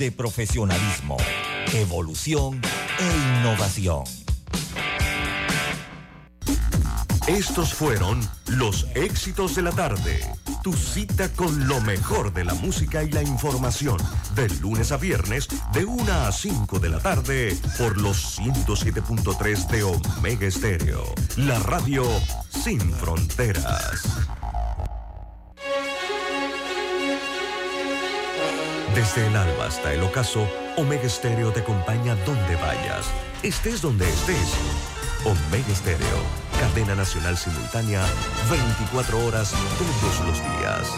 de profesionalismo, evolución e innovación. Estos fueron los éxitos de la tarde. Tu cita con lo mejor de la música y la información. De lunes a viernes, de 1 a 5 de la tarde, por los 107.3 de Omega Estéreo. La radio sin fronteras. Desde el alba hasta el ocaso, Omega Estéreo te acompaña donde vayas, estés donde estés. Omega Estéreo, cadena nacional simultánea, 24 horas todos los días.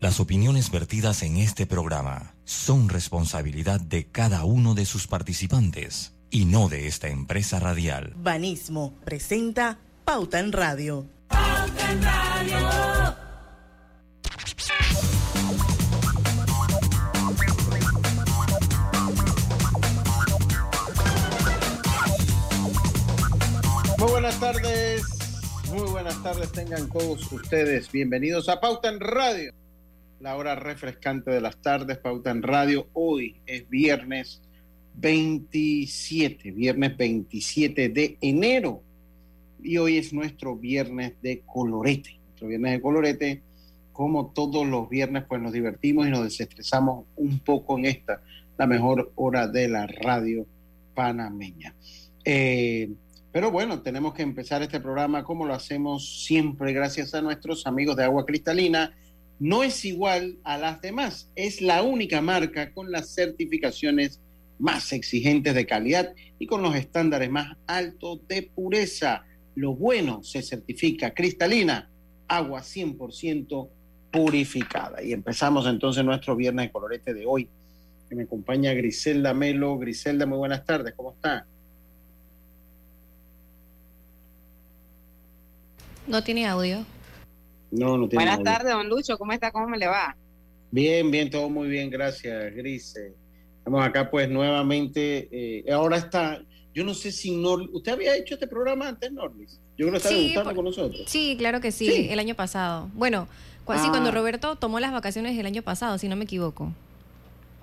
Las opiniones vertidas en este programa son responsabilidad de cada uno de sus participantes y no de esta empresa radial. Banismo presenta Pauta en Radio. Pauta en Radio. Buenas tardes, muy buenas tardes tengan todos ustedes. Bienvenidos a Pauta en Radio, la hora refrescante de las tardes, Pauta en Radio. Hoy es viernes 27, viernes 27 de enero. Y hoy es nuestro viernes de colorete. Nuestro viernes de colorete, como todos los viernes, pues nos divertimos y nos desestresamos un poco en esta, la mejor hora de la radio panameña. Eh, pero bueno, tenemos que empezar este programa como lo hacemos siempre gracias a nuestros amigos de agua cristalina. No es igual a las demás, es la única marca con las certificaciones más exigentes de calidad y con los estándares más altos de pureza. Lo bueno se certifica cristalina, agua 100% purificada. Y empezamos entonces nuestro viernes de colorete de hoy. Me acompaña Griselda Melo. Griselda, muy buenas tardes, ¿cómo está? No tiene audio. No, no tiene Buenas tardes, don Lucho. ¿Cómo está? ¿Cómo me le va? Bien, bien, todo muy bien, gracias, Grise. Estamos acá pues nuevamente. Eh, ahora está, yo no sé si Norlis, ¿usted había hecho este programa antes, Norlis? Yo creo que estaba Sí, con por- nosotros. Sí, claro que sí, Sí. el año pasado. Bueno, cu- sí, Ah. cuando Roberto tomó las vacaciones el año pasado, si no me equivoco.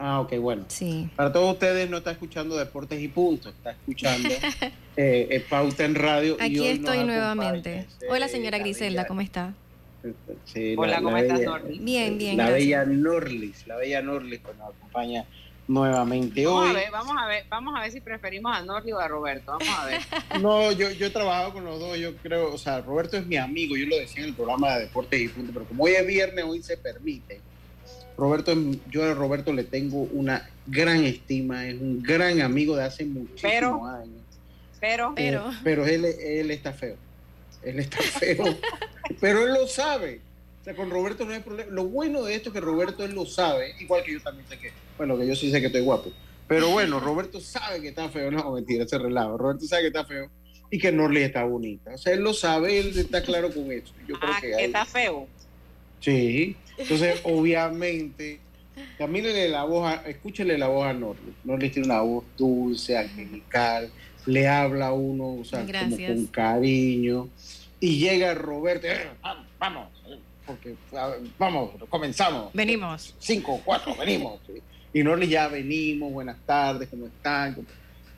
Ah, ok, bueno. Sí. Para todos ustedes no está escuchando Deportes y Puntos, está escuchando eh, eh, Pauta en Radio. y Aquí hoy nos estoy nuevamente. acompaña, Hola, señora Griselda, bella- ¿cómo está? sí, Hola, la- ¿cómo la estás, bella- Norlis? Bien, bien, La gracias. bella Norlis, la bella Norlis que nos acompaña nuevamente Vamos hoy. a ver, vamos a ver, vamos a ver si preferimos a Norli o a Roberto. Vamos a ver. No, yo, yo he trabajado con los dos, yo creo, o sea, Roberto es mi amigo, yo lo decía en el programa de Deportes y Punto, pero como hoy es viernes, hoy se permite. Roberto, yo a Roberto le tengo una gran estima, es un gran amigo de hace muchísimos Pero- años. Pero, Pero- Eh, pero él, él está feo, él está feo, pero él lo sabe. O sea, con Roberto no hay problema. Lo bueno de esto es que Roberto él lo sabe, igual que yo también sé que, bueno, que yo sí sé que estoy guapo. Pero bueno, Roberto sabe que está feo, no, mentira, ese relajo. Roberto sabe que está feo y que Norley está bonita. O sea, él lo sabe, él está claro con eso. Yo creo ah, que que hay- está feo. Sí. Entonces, obviamente, camínele la voz, a- escúchele la voz a Norley. Norley tiene una voz dulce, angelical, le habla a uno, o sea, como con cariño. Y llega Roberto, "Eh, vamos, vamos, eh, porque vamos, comenzamos. Venimos. Cinco, cuatro, venimos. Y Norley ya venimos, buenas tardes, ¿cómo están?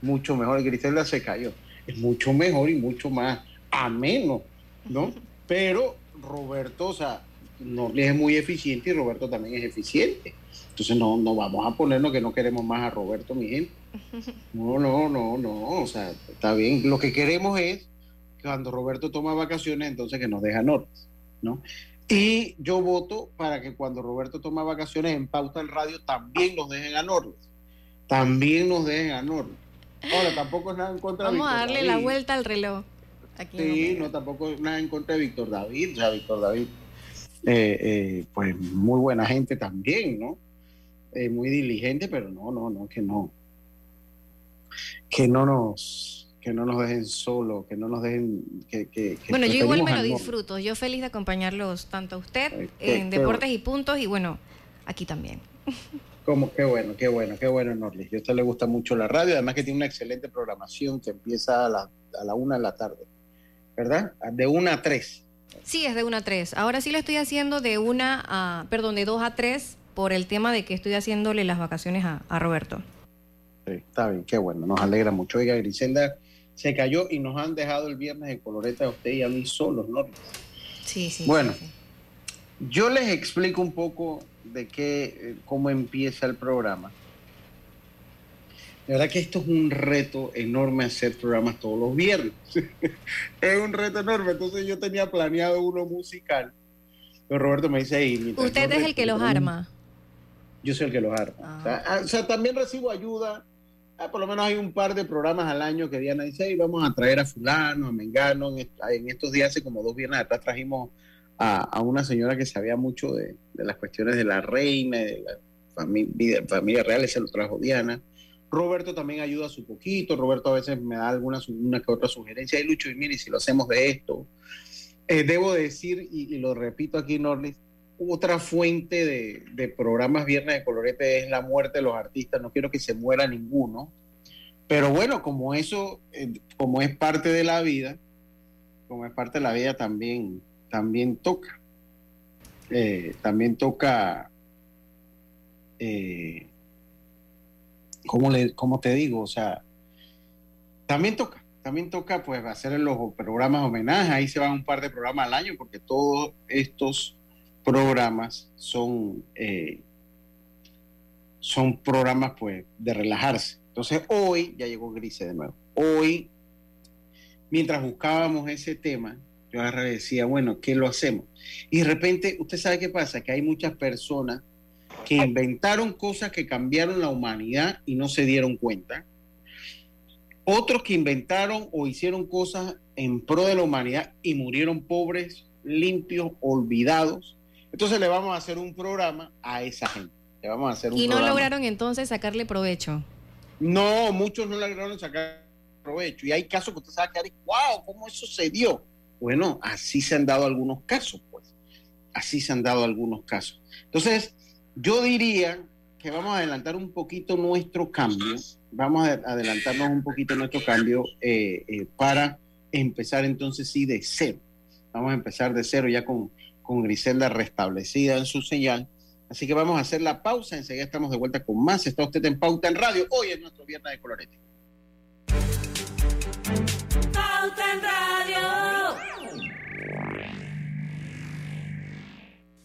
Mucho mejor. Griselda se cayó. Es mucho mejor y mucho más ameno, ¿no? Pero Roberto, o sea, Norley es muy eficiente y Roberto también es eficiente. Entonces no, no vamos a ponernos que no queremos más a Roberto, mi gente. No, no, no, no. O sea, está bien. Lo que queremos es que cuando Roberto toma vacaciones, entonces que nos deja Norley, ¿no? Y yo voto para que cuando Roberto toma vacaciones en Pauta en Radio también nos dejen a Norles. También nos dejen a Norles. Ahora, tampoco es nada en contra Vamos de a Víctor darle la vuelta al reloj. Aquí Sí, no, tampoco es nada en contra de Víctor David. O sea, Víctor David, eh, eh, pues muy buena gente también, ¿no? Eh, muy diligente, pero no, no, no, que no. Que no nos que no nos dejen solo, que no nos dejen que, que- que Bueno, yo igual me lo disfruto. Yo feliz de acompañarlos, tanto a usted en Deportes y Puntos y bueno, aquí también. Como, qué bueno, qué bueno, qué bueno, Norlis. A usted le gusta mucho la radio, además que tiene una excelente programación que empieza a la, a la una de la tarde, ¿verdad? De una a tres. Sí, es de 1 a 3. Ahora sí lo estoy haciendo de una a, perdón, de 2 a 3 por el tema de que estoy haciéndole las vacaciones a, a Roberto. Sí, está bien, qué bueno, nos alegra mucho. Oiga, Griselda se cayó y nos han dejado el viernes de coloreta a usted y a mí solos, ¿no? Sí, sí. Bueno. sí, sí. Yo les explico un poco de qué, eh, cómo empieza el programa. La verdad que esto es un reto enorme hacer programas todos los viernes. es un reto enorme. Entonces yo tenía planeado uno musical. Pero Roberto me dice ahí. mientras Usted es el que los arma. Yo soy el que los arma. Ah. O, sea, ah, o sea, también recibo ayuda. Ah, por lo menos hay un par de programas al año que Diana dice, "Hey, vamos a traer a fulano, a Mengano. En, est- en estos días, hace como dos viernes atrás, trajimos a, a una señora que sabía mucho de, de las cuestiones de la reina, de la familia, familia real, ese lo trajo Diana. Roberto también ayuda su poquito. Roberto a veces me da alguna una que otra sugerencia. Y Lucho, y mire, si lo hacemos de esto. Eh, debo decir, y, lo repito aquí, Norlis, otra fuente de, de programas Viernes de Colorete es la muerte de los artistas. No quiero que se muera ninguno. Pero bueno, como eso, eh, como es parte de la vida, como es parte de la vida, también, también toca. Eh, también toca. ¿Cómo, le, ¿Cómo te digo? O sea, también toca. También toca pues hacer los programas homenaje. Ahí se van un par de programas al año porque todos estos programas son, eh, son programas pues de relajarse. Entonces hoy ya llegó Grise de nuevo. Hoy, mientras buscábamos ese tema, yo decía, bueno, ¿qué lo hacemos? Y de repente, usted sabe qué pasa, que hay muchas personas que inventaron cosas que cambiaron la humanidad y no se dieron cuenta. Otros que inventaron o hicieron cosas en pro de la humanidad y murieron pobres, limpios, olvidados. Entonces le vamos a hacer un programa a esa gente. Le vamos a hacer un Y no programa. lograron entonces sacarle provecho. No, muchos no lograron sacar provecho. Y hay casos que usted sabe que, wow, ¿cómo eso se dio? Bueno, así se han dado algunos casos, pues. Así se han dado algunos casos. Entonces, yo diría que vamos a adelantar un poquito nuestro cambio. Vamos a adelantarnos un poquito nuestro cambio eh, eh, para empezar entonces sí de cero. Vamos a empezar de cero ya con, con Griselda restablecida en su señal. Así que vamos a hacer la pausa. Enseguida estamos de vuelta con más. Está usted en Pauta en Radio. Hoy es nuestro viernes de colorete.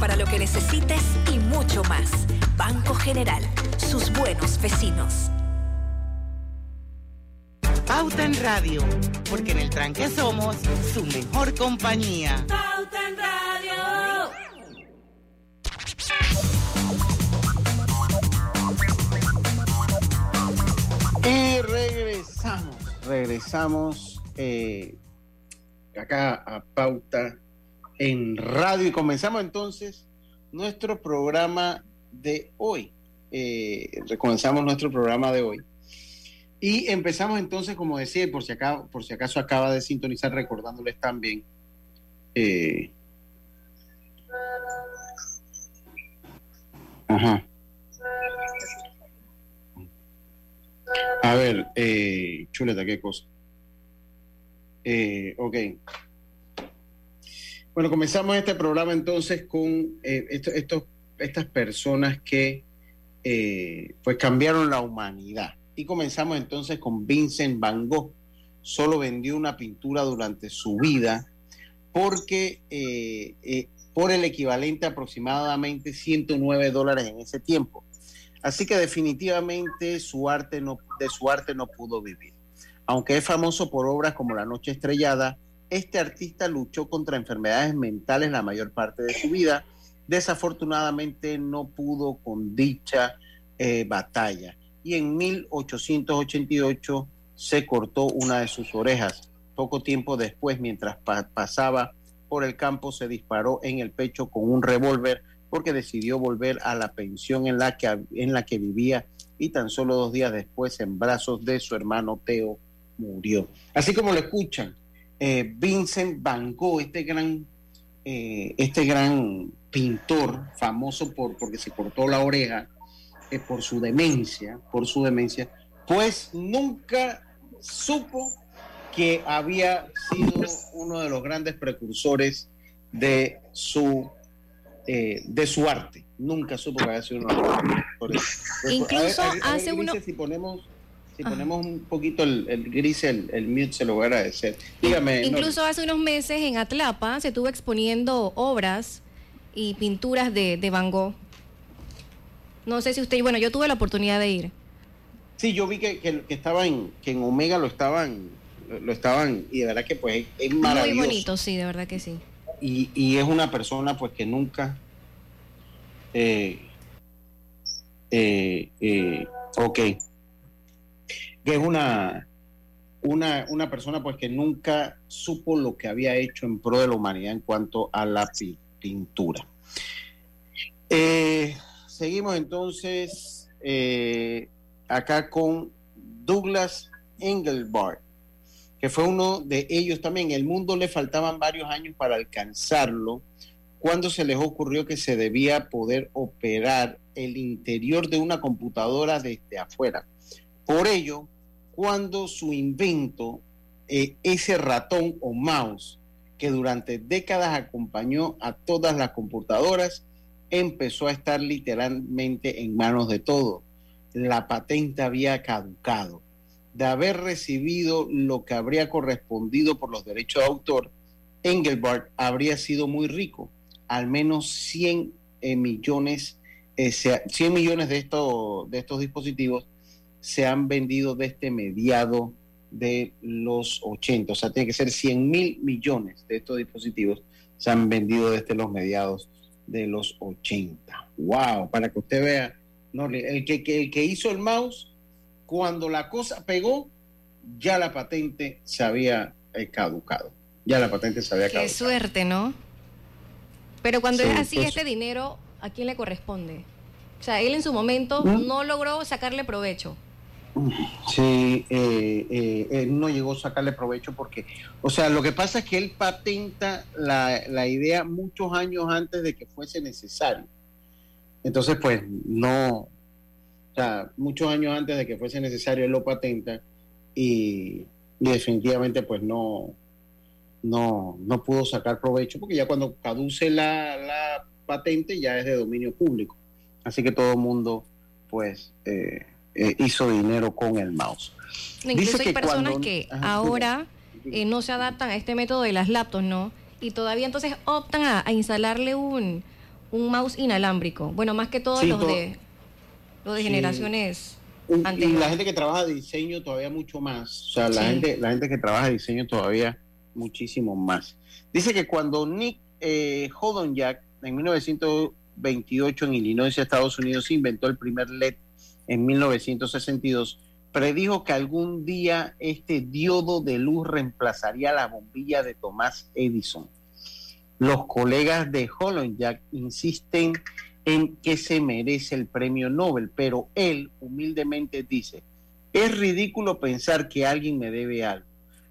para lo que necesites y mucho más. Banco General, sus buenos vecinos. Pauta en Radio, porque en el tranque somos su mejor compañía. Pauta en Radio. Y regresamos, regresamos eh, acá a Pauta en Radio y comenzamos entonces nuestro programa de hoy. Eh, nuestro programa de hoy. Y empezamos entonces, como decía, por si, acá, por si acaso acaba de sintonizar, recordándoles también. Eh, ajá. A ver, eh, chuleta, qué cosa. Eh, ok. Bueno, comenzamos este programa entonces con eh, esto- estos- estas personas que eh, pues cambiaron la humanidad. Y comenzamos entonces con Vincent Van Gogh. Solo vendió una pintura durante su vida porque eh, eh, por el equivalente a aproximadamente 109 dólares en ese tiempo. Así que definitivamente su arte no, de su arte no pudo vivir. Aunque es famoso por obras como La Noche Estrellada, este artista luchó contra enfermedades mentales la mayor parte de su vida. Desafortunadamente no pudo con dicha eh, batalla y en 1888 se cortó una de sus orejas. Poco tiempo después, mientras pa- pasaba por el campo, se disparó en el pecho con un revólver porque decidió volver a la pensión en la que, en la que vivía y tan solo dos días después, en brazos de su hermano Teo, murió. Así como lo escuchan, eh, Vincent Van Gogh, este gran, eh, este gran pintor famoso por, porque se cortó la oreja, eh, por su demencia, por su demencia, pues nunca supo que había sido uno de los grandes precursores de su eh, de su arte. Nunca supo que había sido uno de los grandes precursores. Incluso A ver, a ver, a ver, hace uno- Si ponemos, si Ajá. ponemos un poquito el, el gris, el, el mute, se lo voy a agradecer. Dígame. Incluso hace unos meses en Atlapa se estuvo exponiendo obras y pinturas de, de Van Gogh. No sé si usted, bueno, yo tuve la oportunidad de ir. Sí, yo vi que, que, que estaba en, que en Omega lo estaban, lo, estaban, y de verdad que pues es Muy maravilloso. bonito, sí, de verdad que sí. y, y es una persona pues que nunca eh, eh, eh, ok que es una una, una persona pues que nunca supo lo que había hecho en pro de la humanidad en cuanto a la pi- pintura Eh, seguimos entonces eh, acá con Douglas Engelbart que fue uno de ellos también. El mundo le faltaban varios años para alcanzarlo cuando se les ocurrió que se debía poder operar el interior de una computadora desde afuera. Por ello, cuando su invento, eh, ese ratón o mouse que durante décadas acompañó a todas las computadoras, empezó a estar literalmente en manos de todos. La patente había caducado de haber recibido lo que habría correspondido por los derechos de autor, Engelbart habría sido muy rico, al menos 100 eh, millones, eh, se- 100 millones de de estos dispositivos se han vendido desde mediado de los 80, o sea, tiene que ser 100 mil millones de estos dispositivos se han vendido desde los mediados de los 80. ¡Wow! Para que usted vea, no, el, que, que- el que hizo el mouse cuando la cosa pegó, ya la patente se había eh, caducado. Ya la patente se había Qué caducado. suerte, ¿no? Pero cuando Sí, es así, pues- este dinero, ¿a quién le corresponde? O sea, él en su momento no logró sacarle provecho. Sí, eh, eh, él no llegó a sacarle provecho porque, o sea, lo que pasa es que él patenta la, la idea muchos años antes de que fuese necesario. Entonces, pues, no, o sea, muchos años antes de que fuese necesario, él lo patenta y, definitivamente, pues, no, no, no pudo sacar provecho porque ya cuando caduce la, la patente ya es de dominio público. Así que todo el mundo, pues, eh, eh, hizo dinero con el mouse. Incluso Dice hay personas cuando- que Ajá, ahora eh, no se adaptan a este método de las laptops, ¿no? Y todavía entonces optan a, a instalarle un, un mouse inalámbrico. Bueno, más que todos Sí, los to- de los de Sí. generaciones y la gente que trabaja diseño todavía mucho más. O sea, la, gente, la gente que trabaja diseño todavía muchísimo más. Dice que cuando Nick eh, Jack en 1928 en Illinois, Estados Unidos, inventó el primer LED en 1962, predijo que algún día este diodo de luz reemplazaría la bombilla de Thomas Edison. Los colegas de Jack insisten en que se merece el premio Nobel, pero él humildemente dice, es ridículo pensar que alguien me debe algo.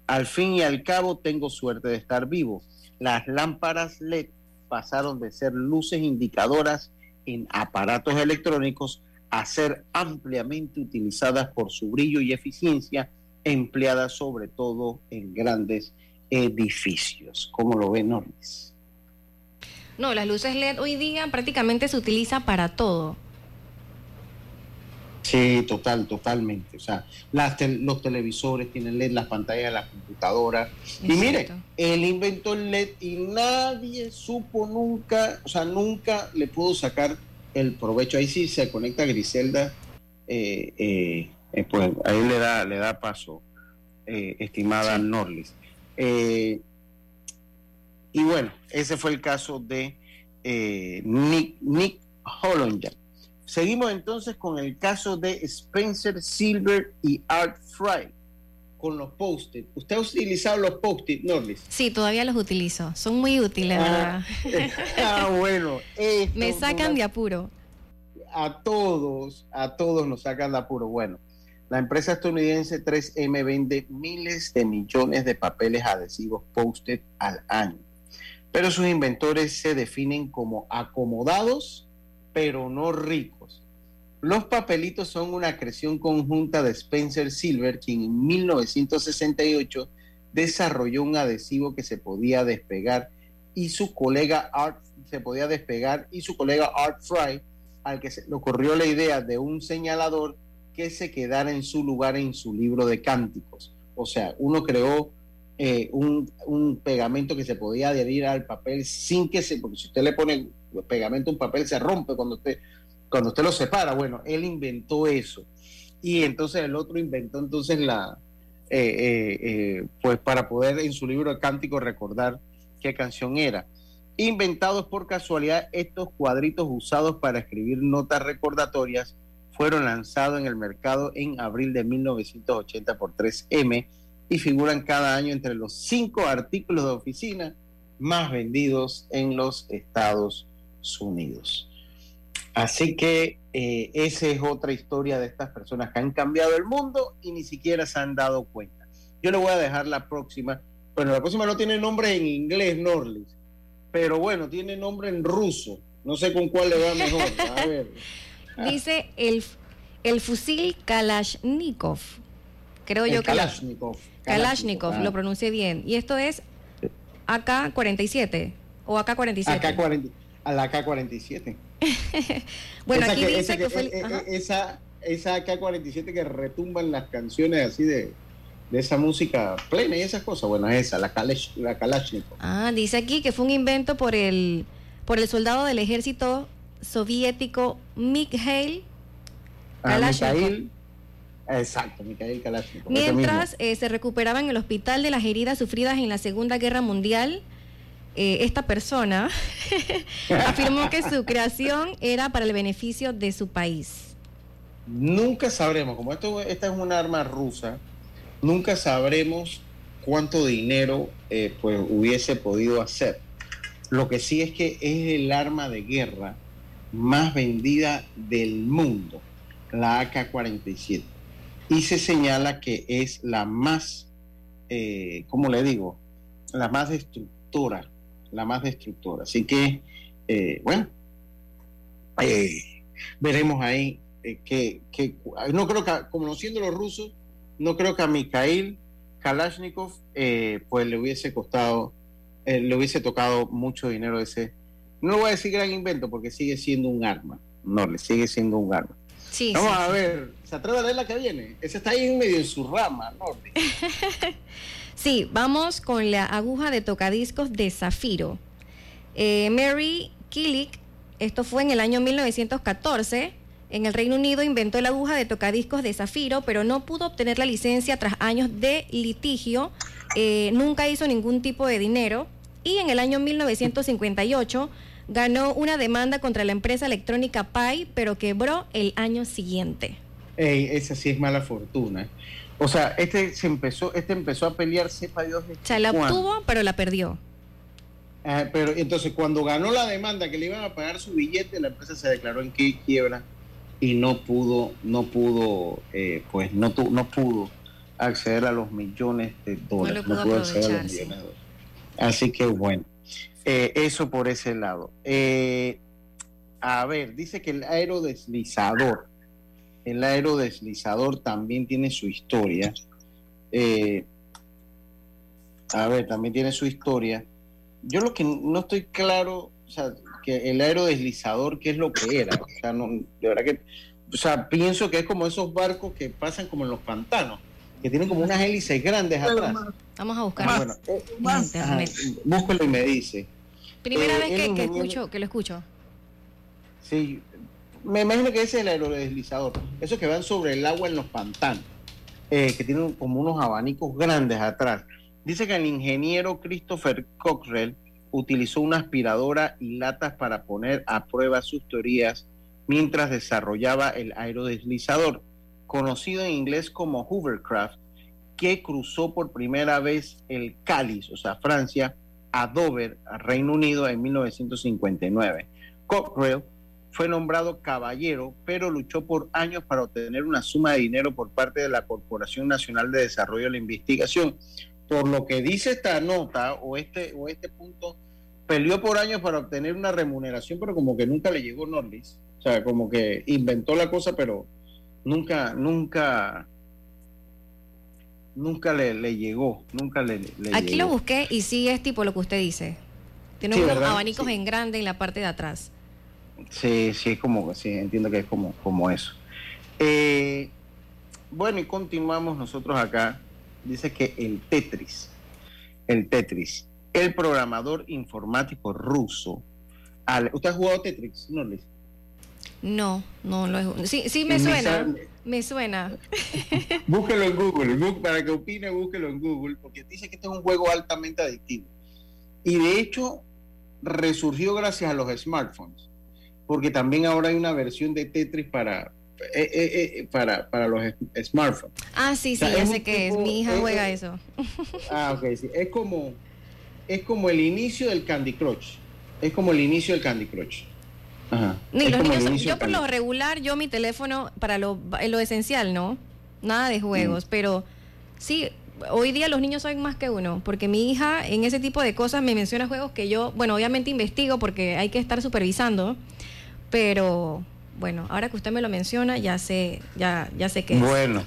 Al fin y al cabo tengo suerte de estar vivo. Las lámparas LED pasaron de ser luces indicadoras en aparatos electrónicos a ser ampliamente utilizadas por su brillo y eficiencia, empleadas sobre todo en grandes edificios. ¿Cómo lo ven, Norris? No, las luces LED hoy día prácticamente se utiliza para todo. Sí, total, totalmente. O sea, los televisores tienen LED, las pantallas de las computadoras. Y mire, él inventó el LED y nadie supo nunca, o sea, nunca le pudo sacar el provecho. Ahí sí se conecta Griselda, eh, eh, eh, pues ahí le da, le da paso, estimada Norlis. Y bueno, ese fue el caso de Nick, Nick Seguimos entonces con el caso de Spencer Silver y Art Fry con los post-it. ¿Usted ha utilizado los post-it, Norlis? Sí, todavía los utilizo. Son muy útiles, ah, ¿verdad? ah, bueno. Me sacan de apuro. A todos, a todos nos sacan de apuro. Bueno, la empresa estadounidense 3M vende miles de millones de papeles adhesivos post-it al año pero sus inventores se definen como acomodados, pero no ricos. Los papelitos son una creación conjunta de Spencer Silver, quien en 1968 desarrolló un adhesivo que se podía despegar y su colega Art se podía despegar y su colega Art Fry al que se le ocurrió la idea de un señalador que se quedara en su lugar en su libro de cánticos. O sea, uno creó eh, un, pegamento que se podía adherir al papel sin que se, porque si usted le pone pegamento a un papel se rompe cuando usted, cuando usted lo separa. Bueno, él inventó eso. Y entonces el otro inventó entonces la, eh, eh, pues para poder en su libro de cántico recordar qué canción era. Inventados por casualidad, estos cuadritos usados para escribir notas recordatorias fueron lanzados en el mercado en abril de 1980 por 3M y figuran cada año entre los cinco artículos de oficina más vendidos en los Estados Unidos. Así que eh, esa es otra historia de estas personas que han cambiado el mundo y ni siquiera se han dado cuenta. Yo le voy a dejar la próxima. Bueno, la próxima no tiene nombre en inglés, Norlis, pero bueno, tiene nombre en ruso. No sé con cuál le va mejor. A ver. Dice el, el fusil Kalashnikov. Creo yo que. Kalashnikov. Kalashnikov, lo pronuncié bien. Y esto es AK-47 o AK-47. AK-47. A la AK-47. bueno, aquí dice que, fue... E, e, esa, esa AK-47 que retumba en las canciones así de, de esa música plena y esas cosas. Bueno, esa, la, la Kalashnikov. Ah, dice aquí que fue un invento por el, por el soldado del ejército soviético Mikhail ah, Kalashnikov. Exacto, Mikhail Kalashnikov. Mientras eh, se recuperaba en el hospital de las heridas sufridas en la Segunda Guerra Mundial, eh, esta persona afirmó que su creación era para el beneficio de su país. Nunca sabremos, como esto, esta es un arma rusa, nunca sabremos cuánto dinero eh, pues hubiese podido hacer. Lo que sí es que es el arma de guerra más vendida del mundo, la AK-47 y se señala que es la más, eh, ¿cómo le digo? La más destructora, la más destructora. Así que, eh, bueno, eh, veremos ahí eh, que, no creo que, conociendo los rusos, no creo que a Mikhail Kalashnikov pues le hubiese costado, le hubiese tocado mucho dinero ese, no voy a decir gran invento porque sigue siendo un arma, no, le sigue siendo un arma. Vamos a ver, ¿se atreve a leer la que viene? Ese está ahí en medio en su rama, norte. sí, vamos con la aguja de tocadiscos de zafiro. Eh, Mary Killick, esto fue en el año 1914, en el Reino Unido inventó la aguja de tocadiscos de zafiro, pero no pudo obtener la licencia tras años de litigio. Eh, nunca hizo ningún tipo de dinero. Y en el año 1958 ganó una demanda contra la empresa electrónica Pi, pero quebró el año siguiente. Ey, esa sí es mala fortuna. O sea, este se empezó, este empezó a pelear, sepa Dios. O sea, la obtuvo, pero la perdió. Ah, pero entonces cuando ganó la demanda que le iban a pagar su billete, la empresa se declaró en quiebra y no pudo, no pudo, eh, pues no, no pudo acceder a los millones de dólares. No, pudo acceder a los millones de dólares. Así que bueno, eh, eso por ese lado. Eh, a ver, dice que el aerodeslizador, el aerodeslizador también tiene su historia. a ver, también tiene su historia. Yo lo que no estoy claro, o sea, que el aerodeslizador, ¿qué es lo que era? O sea, no, de verdad que, o sea, pienso que es como esos barcos que pasan como en los pantanos, que tienen como unas hélices grandes atrás. Vamos a buscar. bueno, eh, búsquelo y me dice. Primera eh, vez que, escucho, que lo escucho. Sí, me imagino que ese es el aerodeslizador. Esos que van sobre el agua en los pantanos, eh, que tienen como unos abanicos grandes atrás. Dice que el ingeniero Christopher Cockrell utilizó una aspiradora y latas para poner a prueba sus teorías mientras desarrollaba el aerodeslizador, conocido en inglés como Hoovercraft, que cruzó por primera vez el Cáliz, o sea, Francia, a Dover, Reino Unido, en 1959. Cockrell fue nombrado caballero, pero luchó por años para obtener una suma de dinero por parte de la Corporación Nacional de Desarrollo de la Investigación, por lo que dice esta nota o este, o este punto, peleó por años para obtener una remuneración, pero como que nunca le llegó Norlis. O sea, como que inventó la cosa, pero nunca, nunca, nunca le, llegó, nunca le, Aquí lo busqué y sí es tipo lo que usted dice. Tiene unos abanicos en grande en la parte de atrás. Sí, sí, es como, sí, entiendo que es como, como eso. Eh, bueno, y continuamos nosotros acá dice que el Tetris, el Tetris, el programador informático ruso. ¿Usted ha jugado Tetris, no, No, no lo he Sí, sí me suena. Me suena. búsquelo en Google, para que opine, búsquelo en Google, porque dice que este es un juego altamente adictivo. Y de hecho, resurgió gracias a los smartphones, porque también ahora hay una versión de Tetris para, eh, eh, eh, para, para los smartphones. Ah, sí, sí, ya sé que es. Mi hija juega eso. Ah, ok, sí. Es como, es como el inicio del Candy Crush. Es como el inicio del Candy Crush. Ajá. los niños, yo por lo regular, yo mi teléfono para lo, lo esencial, ¿no? Nada de juegos, mm. pero sí, hoy día los niños saben más que uno, porque mi hija en ese tipo de cosas me menciona juegos que yo, bueno, obviamente investigo porque hay que estar supervisando, pero bueno, ahora que usted me lo menciona, ya sé, ya, ya sé que Bueno,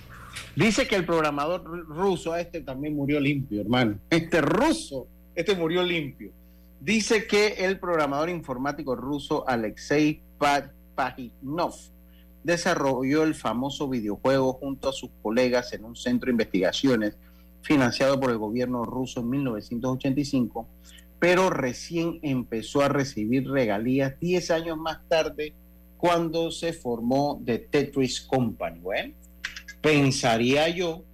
dice que el programador ruso, este también murió limpio, hermano. Este ruso, este murió limpio. Dice que el programador informático ruso Alexei Pajitnov desarrolló el famoso videojuego junto a sus colegas en un centro de investigaciones financiado por el gobierno ruso en 1985, pero recién empezó a recibir regalías 10 años más tarde cuando se formó The Tetris Company. Bueno, pensaría yo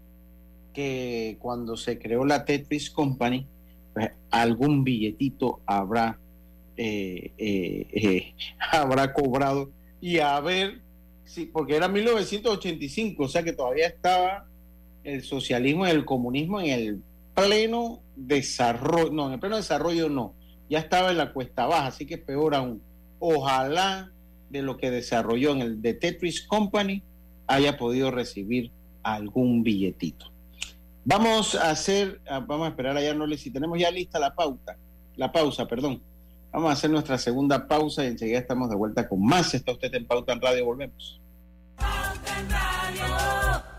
que cuando se creó la Tetris Company, pues, algún billetito habrá, eh, eh, eh, habrá cobrado y a ver, sí, porque era 1985, o sea que todavía estaba el socialismo y el comunismo en el pleno desarrollo, no, en el pleno desarrollo no, ya estaba en la cuesta baja, así que peor aún. Ojalá de lo que desarrolló en el de Tetris Company haya podido recibir algún billetito. Vamos a hacer, ah, vamos a esperar allá, no si tenemos ya lista la pauta, la pausa, perdón. Vamos a hacer nuestra segunda pausa y enseguida estamos de vuelta con más. Está usted en Pauta en Radio, volvemos. Pauta en Radio.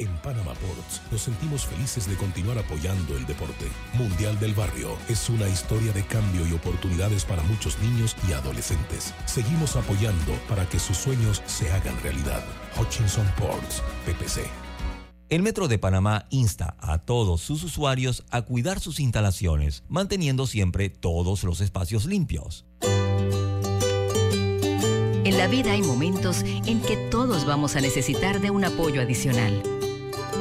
En Panama Ports nos sentimos felices de continuar apoyando el deporte. Mundial del Barrio es una historia de cambio y oportunidades para muchos niños y adolescentes. Seguimos apoyando para que sus sueños se hagan realidad. Hutchinson Ports, PPC. El Metro de Panamá insta a todos sus usuarios a cuidar sus instalaciones, manteniendo siempre todos los espacios limpios. En la vida hay momentos en que todos vamos a necesitar de un apoyo adicional.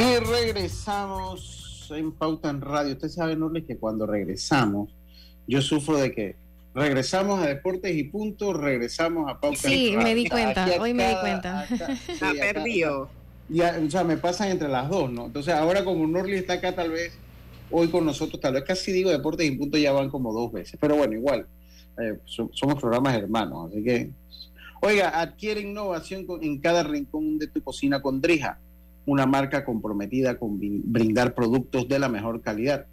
Y regresamos en Pauta en Radio. Usted sabe, Norles, que cuando regresamos, yo sufro de que regresamos a Deportes y Punto, regresamos a Pauta Sí, en Radio. me di cuenta, hoy me di cuenta. acá, sí, Ha acá. perdido. Ya, o sea, me pasan entre las dos, ¿no? Entonces, ahora como Norli está acá, tal vez hoy con nosotros, tal vez casi digo Deportes y Punto ya van como dos veces. Pero bueno, igual, eh, so- somos programas hermanos, así que. Oiga, adquiere innovación con- en cada rincón de tu cocina con Drija, una marca comprometida con brin- brindar productos de la mejor calidad.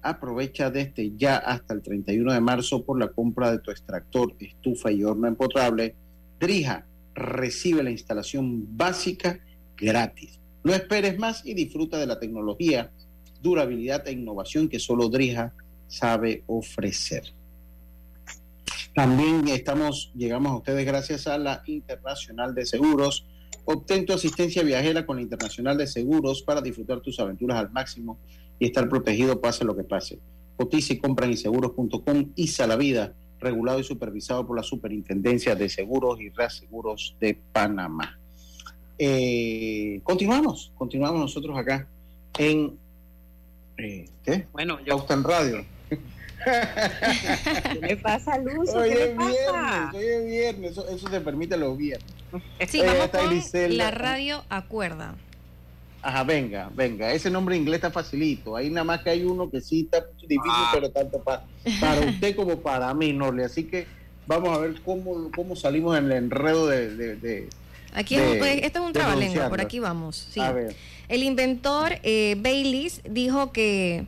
Aprovecha desde ya hasta el 31 de marzo por la compra de tu extractor, estufa y horno empotrable. Drija recibe la instalación básica gratis. No esperes más y disfruta de la tecnología, durabilidad e innovación que solo Drija sabe ofrecer. También estamos, llegamos a ustedes gracias a la Internacional de Seguros. Obtén tu asistencia viajera con la Internacional de Seguros para disfrutar tus aventuras al máximo y estar protegido pase lo que pase. Cotiza y compra en inseguros.com y la vida, regulado y supervisado por la Superintendencia de Seguros y Reaseguros de Panamá. Eh, continuamos, continuamos nosotros acá en eh, ¿qué? Bueno, yo Pauta en Radio. ¿Qué le pasa, Luz? Hoy ¿Qué le es viernes, hoy es viernes, eso, eso se permite los viernes. Sí, vamos está con Griselda. la radio Acuerda. Ajá, venga, venga, ese nombre inglés está facilito. Ahí nada más que hay uno que sí está difícil, Ah. pero tanto pa- para usted como para mí, Norle. Así que vamos a ver cómo, cómo salimos en el enredo de... de- de- Aquí es un- de- eh, esto es un trabalengua, por aquí vamos. Sí. A ver. El inventor eh, Baylis dijo que,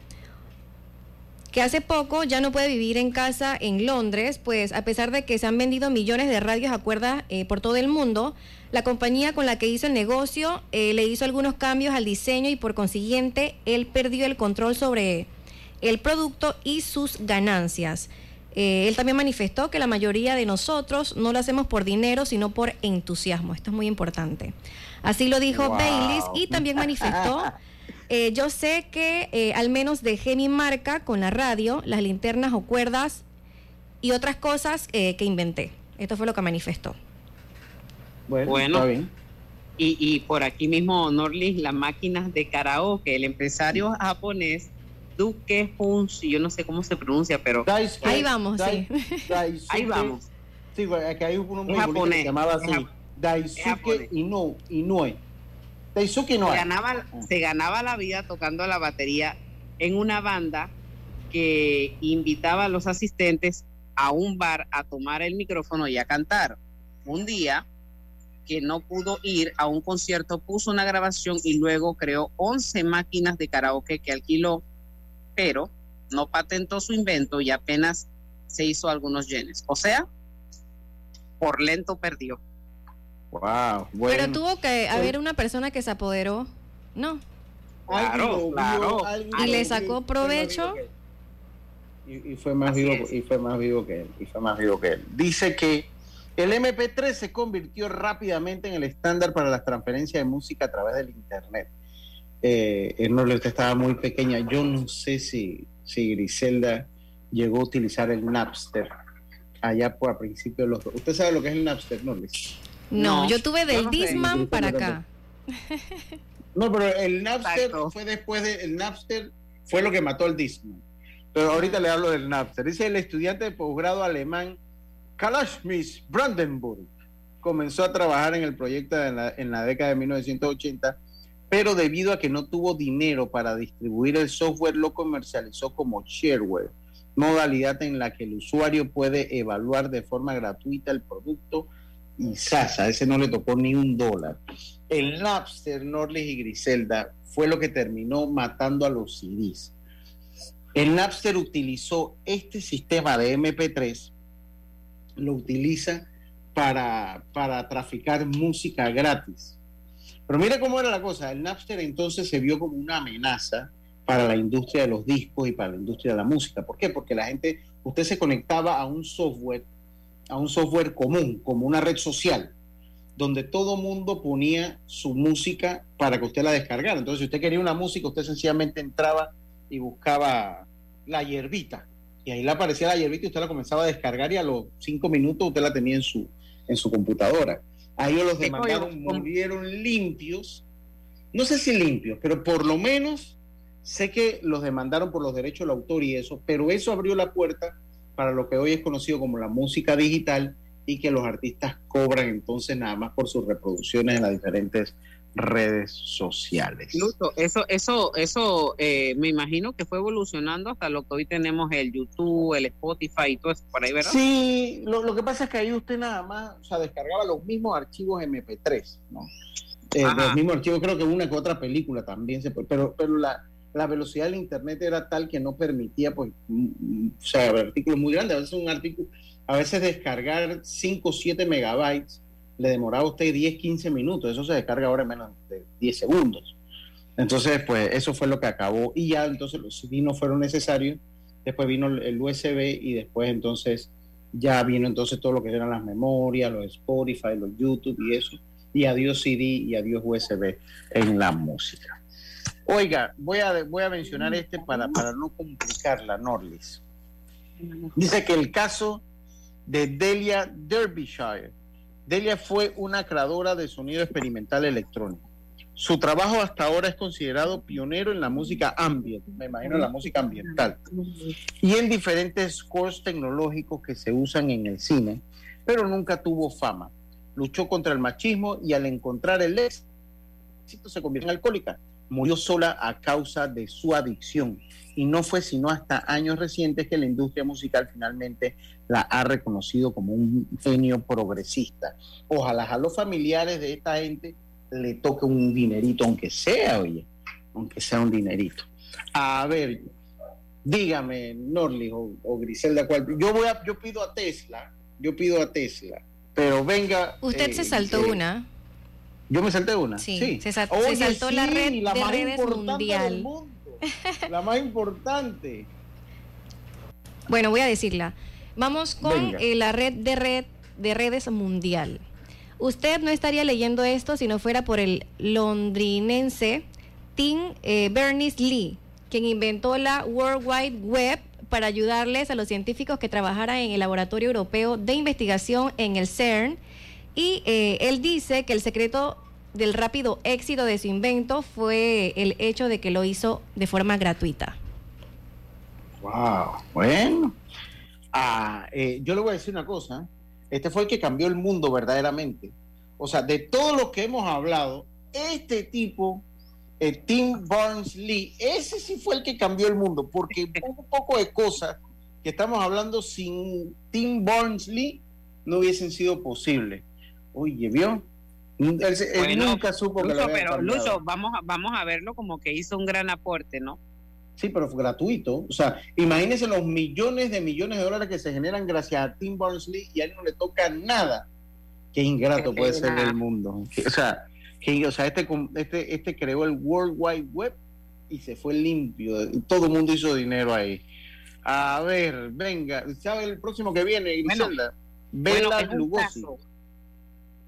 que hace poco ya no puede vivir en casa en Londres, pues a pesar de que se han vendido millones de radios a cuerda eh, por todo el mundo, la compañía con la que hizo el negocio eh, le hizo algunos cambios al diseño y por consiguiente él perdió el control sobre el producto y sus ganancias. Eh, él también manifestó que la mayoría de nosotros no lo hacemos por dinero, sino por entusiasmo. Esto es muy importante. Así lo dijo Wow. Baylis y también manifestó, eh, yo sé que eh, al menos dejé mi marca con la radio, las linternas o cuerdas y otras cosas eh, que inventé. Esto fue lo que manifestó. Bueno, está bien. Y, y por aquí mismo, Norlis, las máquinas de karaoke, el empresario japonés Duque Huns, yo no sé cómo se pronuncia, pero ahí vamos, sí. ahí vamos. Sí, aquí hay muy japonés, que se llamaba así, Daisuke Inoue. Se ganaba, se ganaba la vida tocando la batería en una banda que invitaba a los asistentes a un bar a tomar el micrófono y a cantar. Un día que no pudo ir a un concierto, puso una grabación y luego creó 11 máquinas de karaoke que alquiló, pero no patentó su invento y apenas se hizo algunos yenes. O sea, por lento perdió. Wow, Pero tuvo que haber una persona que se apoderó, ¿no? Claro, claro. Y le sacó provecho. Y, fue más vivo y fue más vivo que él y fue más vivo que él. Dice que el MP3 se convirtió rápidamente en el estándar para las transferencias de música a través del internet. Eh, no usted estaba muy pequeña. Yo no sé si si Griselda llegó a utilizar el Napster allá por a principios de los usted sabe lo que es el Napster no no, yo tuve del Disman para acá no pero el Napster fue después de el Napster fue lo que mató al Disman pero ahorita le hablo del Napster. Dice el estudiante de posgrado alemán Kalashmis Brandenburg. Comenzó a trabajar en el proyecto en la, en la década de 1980, pero debido a que no tuvo dinero para distribuir el software, lo comercializó como shareware, modalidad en la que el usuario puede evaluar de forma gratuita el producto y Sasa, ese no le tocó ni un dólar. El Napster, Norlis y Griselda fue lo que terminó matando a los CDs el Napster utilizó este sistema de MP3, lo utiliza para, para traficar música gratis. Pero mira cómo era la cosa, el Napster entonces se vio como una amenaza para la industria de los discos y para la industria de la música. ¿Por qué? Porque la gente, usted se conectaba a un software, a un software común, como una red social, donde todo mundo ponía su música para que usted la descargara. Entonces, si usted quería una música, usted sencillamente entraba y buscaba la hierbita. Y ahí le aparecía la hierbita y usted la comenzaba a descargar y a los cinco minutos usted la tenía en su, en su computadora. Ahí los demandaron, murieron limpios. No sé si limpios, pero por lo menos sé que los demandaron por los derechos del autor y eso, pero eso abrió la puerta para lo que hoy es conocido como la música digital y que los artistas cobran entonces nada más por sus reproducciones en las diferentes redes sociales. eso, eso, eso eh, me imagino que fue evolucionando hasta lo que hoy tenemos el YouTube, el Spotify y todo eso por ahí, ¿verdad? Sí, lo, que pasa es que ahí usted nada más, o sea, descargaba los mismos archivos MP3, ¿no? Eh, los mismos archivos, creo que una que otra película también se puede, pero, pero la, la velocidad del internet era tal que no permitía, pues, o sea, artículos muy grandes, a veces un artículo, a veces descargar 5 o 7 megabytes le demoraba a usted 10, 15 minutos. Eso se descarga ahora en menos de 10 segundos. Entonces, pues eso fue lo que acabó. Y ya entonces los CD no fueron necesarios. Después vino el USB y después entonces ya vino entonces todo lo que eran las memorias, los Spotify, los YouTube y eso. Y adiós CD y adiós USB en la música. Oiga, voy a, voy a mencionar este para, para no complicarla, Norlis. Dice que el caso de Delia Derbyshire Delia fue una creadora de sonido experimental electrónico. Su trabajo hasta ahora es considerado pionero en la música ambient, me imagino la música ambiental, y en diferentes scores tecnológicos que se usan en el cine, pero nunca tuvo fama. Luchó contra el machismo y al encontrar el éxito se convirtió en alcohólica. Murió sola a causa de su adicción y no fue sino hasta años recientes que la industria musical finalmente la ha reconocido como un genio progresista. Ojalá a los familiares de esta gente le toque un dinerito, aunque sea, oye, aunque sea un dinerito. A ver, dígame, Norli o, Griselda, ¿cuál? Yo voy a, yo pido a Tesla, yo pido a Tesla, pero venga. Usted se eh, saltó eh, una. Yo me salté una. Sí, Se, saltó la red de redes mundial. La más importante. Bueno, voy a decirla. Vamos con eh, la red de red de redes mundial. Usted no estaría leyendo esto si no fuera por el londrinense Tim eh, Berners-Lee, quien inventó la World Wide Web para ayudarles a los científicos que trabajaran en el Laboratorio Europeo de Investigación en el CERN. Y eh, él dice que el secreto del rápido éxito de su invento fue el hecho de que lo hizo de forma gratuita. Wow, bueno. Ah, eh, yo le voy a decir una cosa. Este fue el que cambió el mundo verdaderamente. O sea, de todo lo que hemos hablado, este tipo, el Tim Barnes-Lee, ese sí fue el que cambió el mundo, porque un poco de cosas que estamos hablando sin Tim Barnes-Lee no hubiesen sido posibles. Oye, ¿vio? Él, nunca supo que lo Pero Lucho, vamos a, vamos a verlo como que hizo un gran aporte, ¿no? Sí, pero fue gratuito. O sea, imagínense los millones de millones de dólares que se generan gracias a Tim Berners-Lee y a él no le toca nada. Qué ingrato puede ser el mundo. O sea, que, o sea este, este, este creó el World Wide Web y se fue limpio. Todo el mundo hizo dinero ahí. A ver, venga, ¿sabe el próximo que viene, Griselda? Bela Lugosi.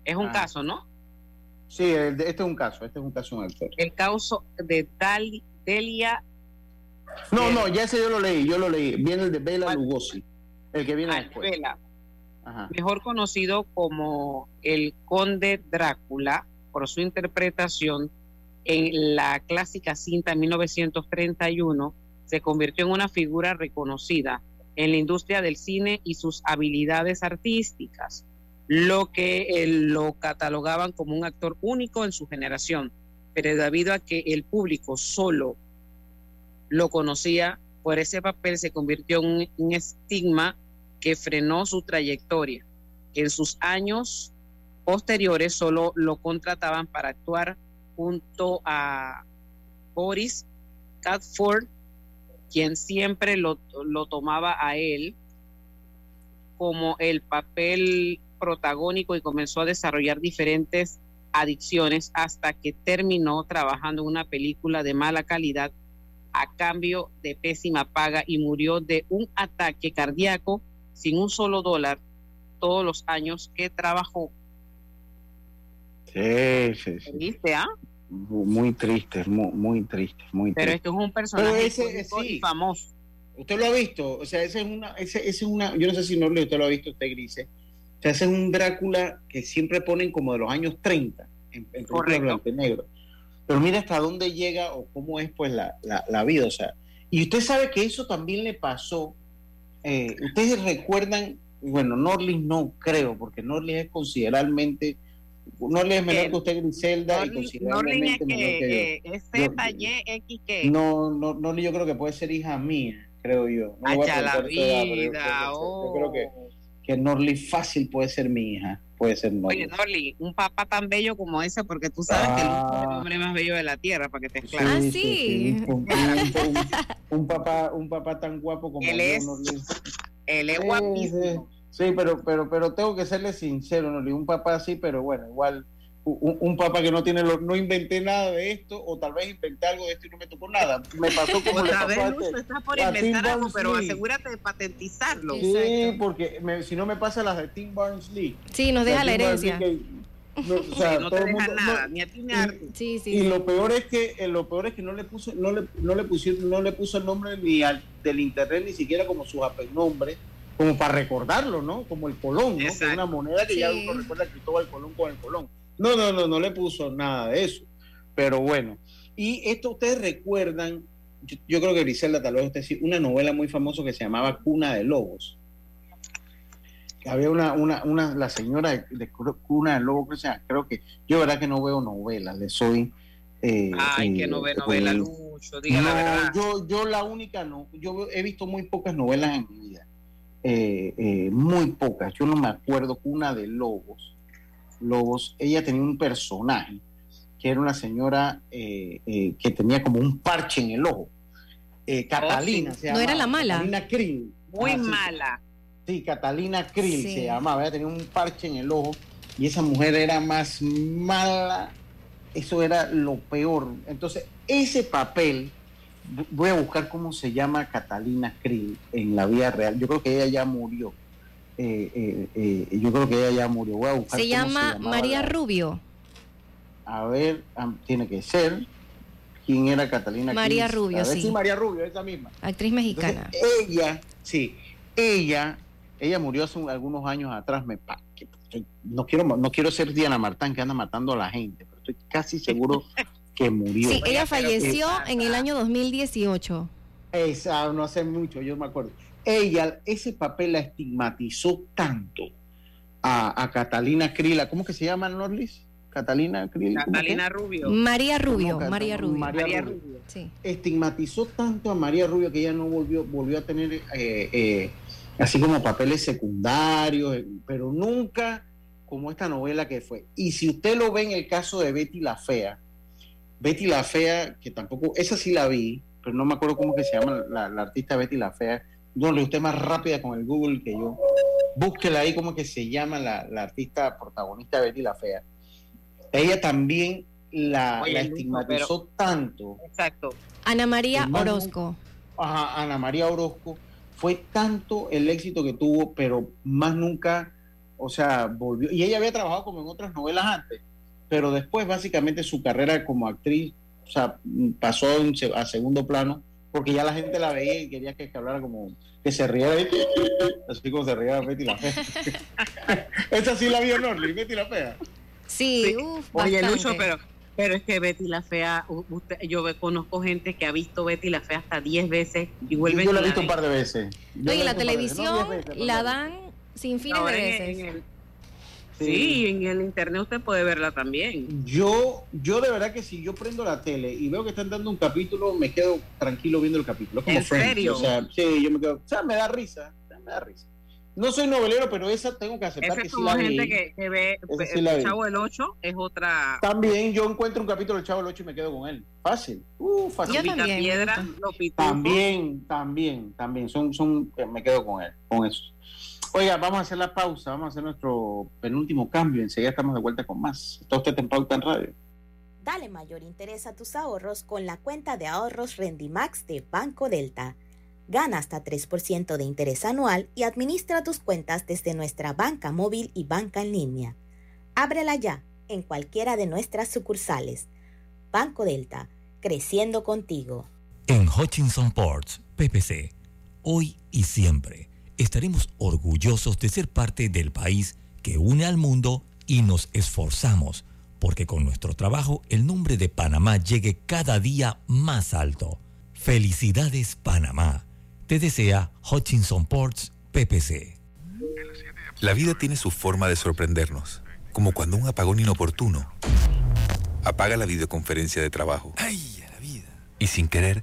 Es un ah. caso, ¿no? Sí, este es un caso, este es un caso en el El caso de Delia. No, no, ya ese yo lo leí, yo lo leí. Viene el de Bela Lugosi, el que viene ah, después. Mejor conocido como el Conde Drácula por su interpretación en la clásica cinta 1931, se convirtió en una figura reconocida en la industria del cine y sus habilidades artísticas lo que lo catalogaban como un actor único en su generación, pero debido a que el público solo lo conocía por ese papel, se convirtió en un estigma que frenó su trayectoria. En sus años posteriores solo lo contrataban para actuar junto a Boris Catford, quien siempre lo, lo tomaba a él como el papel protagónico y comenzó a desarrollar diferentes adicciones hasta que terminó trabajando en una película de mala calidad a cambio de pésima paga y murió de un ataque cardíaco sin un solo dólar todos los años que trabajó. Sí, sí, sí. ¿Viste, ah? Muy triste, muy, muy triste, muy Pero esto es un personaje famoso. Usted lo ha visto, o sea, ese es una, ese, es una, yo no sé si no usted lo ha visto, usted Grise, se hace un Drácula que siempre ponen como de los años 30, en, en blanco y negro. Pero mira hasta dónde llega o cómo es pues la, la, vida, o sea. Y usted sabe que eso también le pasó. Eh, ustedes recuerdan, bueno, Norlis no creo, porque Norlis es considerablemente, Norlis es menor que usted, Griselda, y considerablemente menor que yo. Es Z, Y, X, ¿qué? No, no, Norlis yo creo que puede ser hija mía, creo yo. No la vida, yo creo que que Norly fácil puede ser mi hija. Puede ser Norly. Oye, Norly, un papá tan bello como ese, porque tú sabes que es el ah. hombre más bello de la tierra, para que te claro. Ah, sí. Un, papá, un papá tan guapo como él es. Él es guapísimo. Sí, pero, pero, pero tengo que serle sincero, Norly. Un papá así, pero bueno, igual un, papá que no tiene lo, no inventé nada de esto o tal vez inventé algo de esto y no me tocó nada. Me pasó como Otra vez Lucho, estás por inventar algo pero asegúrate de patentizarlo. Sí porque si no me pasa las de Tim Barnes Lee sí nos deja la herencia. no, o sea, no te deja nada, ni a ti ni a sí, sí, y lo peor es que eh, lo peor es que no le puso no le, no le pusieron no le puso el nombre ni al, del internet ni siquiera como su nombre como para recordarlo no como el Colón ¿no? que es una moneda que ya uno recuerda que todo el Colón con el Colón no, no, no, no le puso nada de eso. Pero bueno, y esto ustedes recuerdan, yo, creo que Griselda tal vez usted sí, una novela muy famosa que se llamaba Cuna de Lobos. Había una, una, una la señora de, Cuna de Lobos, creo que yo verdad que no veo novelas, le soy... Eh, Ay, que no ve novela, Lucho, diga la verdad. Yo, yo la única no, yo he visto muy pocas novelas en mi vida, eh, eh, muy pocas, yo no me acuerdo, Cuna de Lobos Lobos, ella tenía un personaje que era una señora eh, eh, que tenía como un parche en el ojo. Eh, Catalina No era la mala. Catalina Krill. Muy mala. Sí, Catalina Krill se llamaba. Ella tenía un parche en el ojo y esa mujer era más mala. Eso era lo peor. Entonces, ese papel, voy a buscar cómo se llama Catalina Krill en la vida real. Yo creo que ella ya murió. Eh, eh, eh, yo creo que ella ya murió. se, llama María Rubio. A ver, tiene que ser. quién era Catalina María. Rubio, A ver, sí. María Rubio, esa misma. Actriz mexicana. Entonces, ella, sí, ella, ella murió hace algunos años atrás. Me, pa- que- que- no quiero, no quiero ser Diana Martán que anda matando a la gente, pero estoy casi seguro que murió. Sí, ella falleció en el año 2018. esa, no hace mucho, yo me acuerdo. Ella, ese papel la estigmatizó tanto a, a Catalina Krila. ¿Cómo que se llama, Norlis? Catalina. ¿cómo Catalina? Rubio. María Rubio. María Rubio. María María Rubio. Rubio. Sí. Estigmatizó tanto a María Rubio que ella no volvió, volvió a tener eh, eh, así como papeles secundarios, eh, pero nunca como esta novela que fue. Y si usted lo ve en el caso de Betty la Fea, Betty la Fea, que tampoco, esa sí la vi, pero no me acuerdo cómo que se llama la, la artista Betty la Fea. No, usted más rápida con el Google que yo. Búsquela ahí cómo que se llama la, la artista protagonista Betty la Fea. Ella también la, Oye, la estigmatizó tanto. Exacto. Ana María. Orozco. Ajá, Ana María Orozco, fue tanto el éxito que tuvo, pero más nunca, o sea, volvió. Y ella había trabajado como en otras novelas antes, pero después básicamente su carrera como actriz, o sea, pasó a segundo plano, porque ya la gente la veía y quería que, que hablara como, que se riera, así como se riera Betty la Fea. Esa sí la vio Norli, Betty la Fea. Sí, uf, Oye, bastante. Lucho, pero, pero es que Betty la Fea, usted, yo conozco gente que ha visto Betty la Fea hasta 10 veces y vuelven Yo la y he visto un par de veces. Yo No, y en la la he visto un par de veces, no televisión veces, la dan sin fines de veces. en el- Sí. sí, en el internet usted puede verla también. Yo, yo de verdad que si yo prendo la tele y veo que están dando un capítulo, me quedo tranquilo viendo el capítulo. Como ¿En Friends, serio? O sea, sí, yo me quedo, o sea, me da risa, me da risa. No soy novelero, pero esa tengo que aceptar que es sí la vi. gente que, que ve Esa sí el. Chavo del 8, es otra. También yo encuentro un capítulo del Chavo del 8 y me quedo con él. Fácil. Uh, fácil. Yo también, me Piedra. También, también, también. Son, son, eh, me quedo con él, con eso. Oiga, vamos a hacer la pausa, vamos a hacer nuestro penúltimo cambio. Enseguida estamos de vuelta con más. Está usted en Pauta en Radio. Dale mayor interés a tus ahorros con la cuenta de ahorros Rendimax de Banco Delta. Gana hasta 3% de interés anual y administra tus cuentas desde nuestra banca móvil y banca en línea. Ábrela ya en cualquiera de nuestras sucursales. Banco Delta, creciendo contigo. En Hutchinson Ports, PPC, hoy y siempre estaremos orgullosos de ser parte del país que une al mundo y nos esforzamos porque con nuestro trabajo el nombre de Panamá llegue cada día más alto. Felicidades Panamá. Te desea Hutchinson Ports, PPC. La vida tiene su forma de sorprendernos, como cuando un apagón inoportuno apaga la videoconferencia de trabajo. ¡Ay, a la vida! Y sin querer,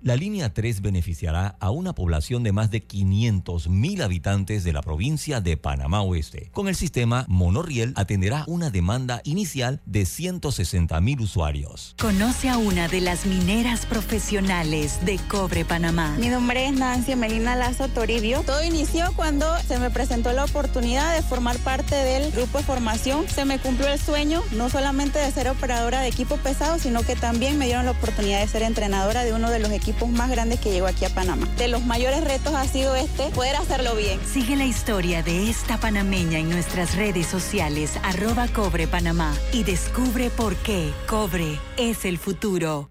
La línea 3 beneficiará a una población de más de 500 mil habitantes de la provincia de Panamá Oeste. Con el sistema, Monoriel atenderá una demanda inicial de 160 mil usuarios. Conoce a una de las mineras profesionales de Cobre Panamá. Mi nombre es Nancy Melina Lazo Toribio. Todo inició cuando se me presentó la oportunidad de formar parte del grupo de formación. Se me cumplió el sueño, no solamente de ser operadora de equipo pesado, sino que también me dieron la oportunidad de ser entrenadora de uno de los equipos más grandes que llegó aquí a Panamá. De los mayores retos ha sido este, poder hacerlo bien. Sigue la historia de esta panameña en nuestras redes sociales, arroba Cobre Panamá, y descubre por qué Cobre es el futuro.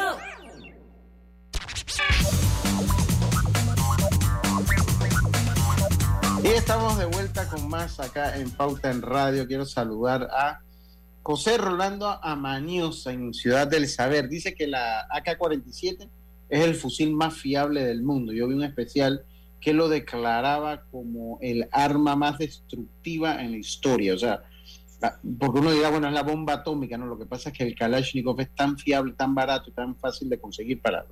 Estamos de vuelta con más acá en Pauta en Radio. Quiero saludar a José Rolando Amañosa en Ciudad del Saber. Dice que la AK-47 es el fusil más fiable del mundo. Yo vi un especial que lo declaraba como el arma más destructiva en la historia. O sea, porque uno dirá, bueno, es la bomba atómica, ¿no? Lo que pasa es que el Kalashnikov es tan fiable, tan barato y tan fácil de conseguir para,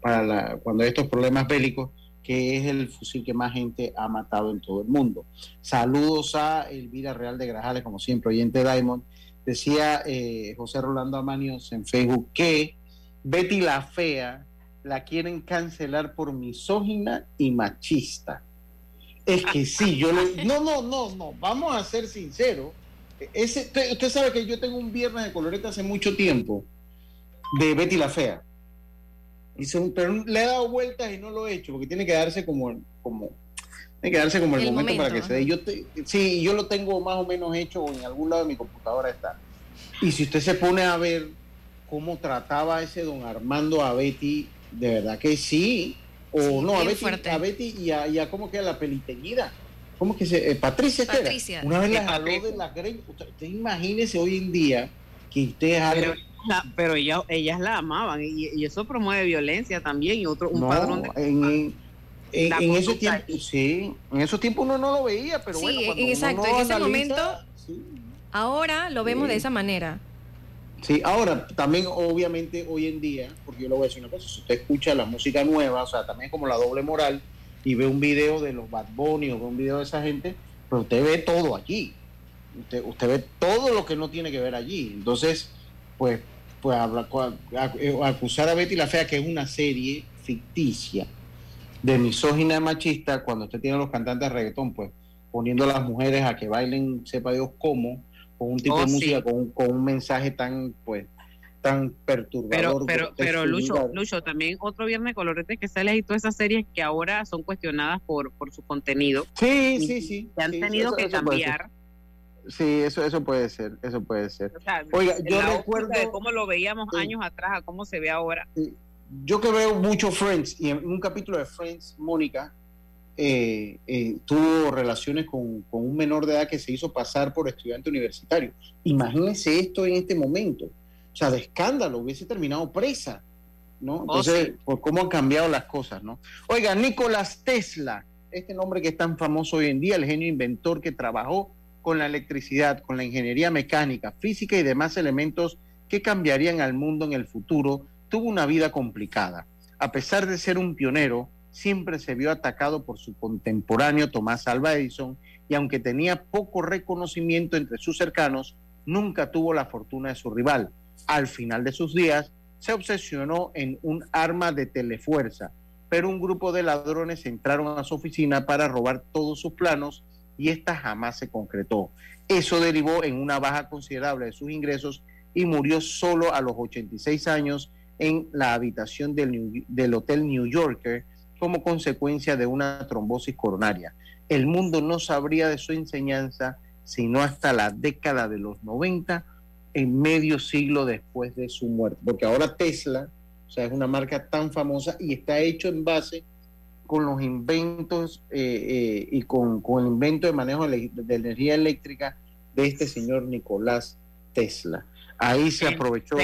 para cuando hay estos problemas bélicos, que es el fusil que más gente ha matado en todo el mundo. Saludos a Elvira Real de Grajales, como siempre, oyente Diamond. Decía eh, José Rolando Amanios en Facebook que Betty la Fea la quieren cancelar por misógina y machista. Es que sí, yo le... No, no, no, no, vamos a ser sinceros usted, sabe que yo tengo un viernes de coloreta hace mucho tiempo de Betty la Fea. Y pero le he dado vueltas y no lo he hecho porque tiene que darse como, como tiene que darse como el, momento, para que se dé. Yo sí, yo lo tengo más o menos hecho en algún lado de mi computadora está. Y si usted se pone a ver cómo trataba ese don Armando a Betty, de verdad que sí. O no, a Betty, a Betty, y a, y a cómo queda la peliteñida ¿Cómo que se.? Eh, Patricia, Patricia. Una vez la jaló de la Usted, imagínese hoy en día que usted Pero, pero ellas, ellas la amaban y, eso promueve violencia también y otro un padrón de. En, en, esos tiempos, sí, en esos tiempos uno no lo veía, pero bueno. Exacto, en ese momento. Ahora lo vemos de esa manera. Sí, ahora también obviamente hoy en día, porque yo le voy a decir una cosa, si usted escucha la música nueva, o sea, también como la doble moral, y ve un video de los Bad Bunny o ve un video de esa gente, pero usted ve todo allí. Usted, usted ve todo lo que no tiene que ver allí. Entonces, pues, pues acusar a Betty la Fea, que es una serie ficticia de misógina machista, cuando usted tiene a los cantantes de reggaetón, pues poniendo a las mujeres a que bailen, sepa Dios cómo, con un tipo de oh, música, con, con un mensaje tan, pues, tan perturbador. Pero, pero, pero Lucho, Lucho, también otro viernes colorete que sale y todas esas series que ahora son cuestionadas por, por su contenido. Sí, sí, sí. Se han tenido que cambiar. Sí, eso, eso puede ser, eso puede ser. Oiga, yo recuerdo de cómo lo veíamos años atrás a cómo se ve ahora. Yo que veo mucho Friends y en un capítulo de Friends, Mónica eh, eh, tuvo relaciones con, con, un menor de edad que se hizo pasar por estudiante universitario. Imagínense esto en este momento o sea, de escándalo, hubiese terminado presa, ¿no? Oh, Entonces, por cómo han cambiado las cosas, ¿no? Oiga, Nicolás Tesla, este nombre que es tan famoso hoy en día, el genio inventor que trabajó con la electricidad, con la ingeniería mecánica, física y demás elementos que cambiarían al mundo en el futuro, tuvo una vida complicada. A pesar de ser un pionero, siempre se vio atacado por su contemporáneo Tomás Alva Edison y aunque tenía poco reconocimiento entre sus cercanos, nunca tuvo la fortuna de su rival al final de sus días, se obsesionó en un arma de telefuerza, pero un grupo de ladrones entraron a su oficina para robar todos sus planos y esta jamás se concretó. Eso derivó en una baja considerable de sus ingresos y murió solo a los 86 años en la habitación del, Hotel New Yorker como consecuencia de una trombosis coronaria. El mundo no sabría de su enseñanza sino hasta la década de los 90 en medio siglo después de su muerte, porque ahora Tesla, o sea, es una marca tan famosa y está hecho en base con los inventos eh, eh, y con, el invento de manejo de, energía eléctrica de este señor Nicolás Tesla. Ahí se aprovechó.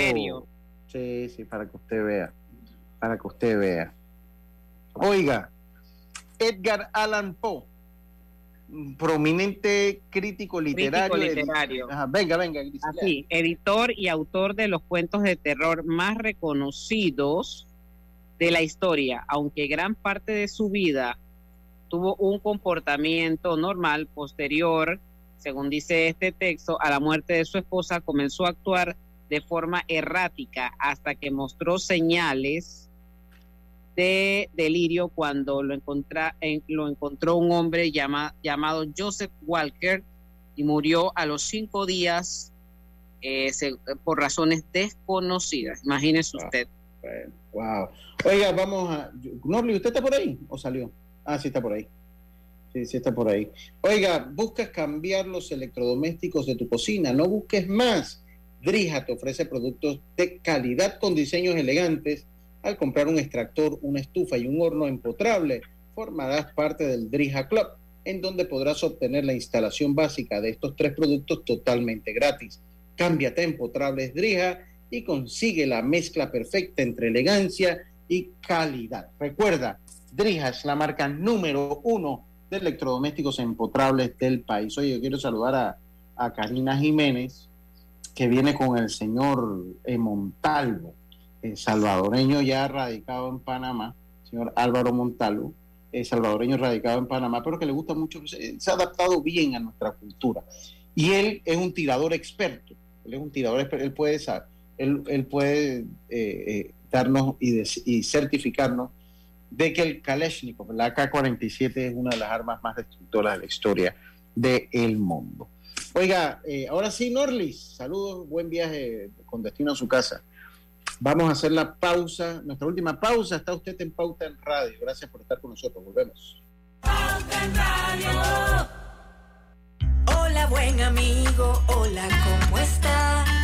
Sí, sí, para que usted vea, para que usted vea. Oiga, Edgar Allan Poe prominente crítico literario. literario. venga, venga. Así, editor y autor de los cuentos de terror más reconocidos de la historia, aunque gran parte de su vida tuvo un comportamiento normal posterior, según dice este texto, a la muerte de su esposa, comenzó a actuar de forma errática hasta que mostró señales de delirio cuando lo, encontra, lo encontró un hombre llamado Joseph Walker y murió a los cinco días eh, por razones desconocidas. Imagínese usted. Wow. Oiga, vamos a. Norli, ¿usted está por ahí o salió? Ah, sí, está por ahí. Sí, sí, está por ahí. Oiga, buscas cambiar los electrodomésticos de tu cocina, no busques más. Drija te ofrece productos de calidad con diseños elegantes al comprar un extractor, una estufa y un horno empotrable, formarás parte del Drija Club, en donde podrás obtener la instalación básica de estos tres productos totalmente gratis. Cámbiate a empotrables Drija y consigue la mezcla perfecta entre elegancia y calidad. Recuerda, Drija es la marca número uno de electrodomésticos empotrables del país. Oye, yo quiero saludar a, a Karina Jiménez, que viene con el señor eh, Montalvo, eh, salvadoreño ya radicado en Panamá, señor Álvaro Montalvo, eh, salvadoreño radicado en Panamá, pero que le gusta mucho, se, se ha adaptado bien a nuestra cultura. Y él es un tirador experto, él es un tirador experto, él puede, sa- él, él puede eh, eh, darnos y, certificarnos de que el Kalashnikov, la AK-47, es una de las armas más destructoras de la historia del mundo. Oiga, eh, ahora sí, Norlis, saludos, buen viaje con destino a su casa. Vamos a hacer la pausa, nuestra última pausa. Está usted en Pauta en Radio. Gracias por estar con nosotros. Volvemos. Hola buen amigo, hola, ¿cómo estás?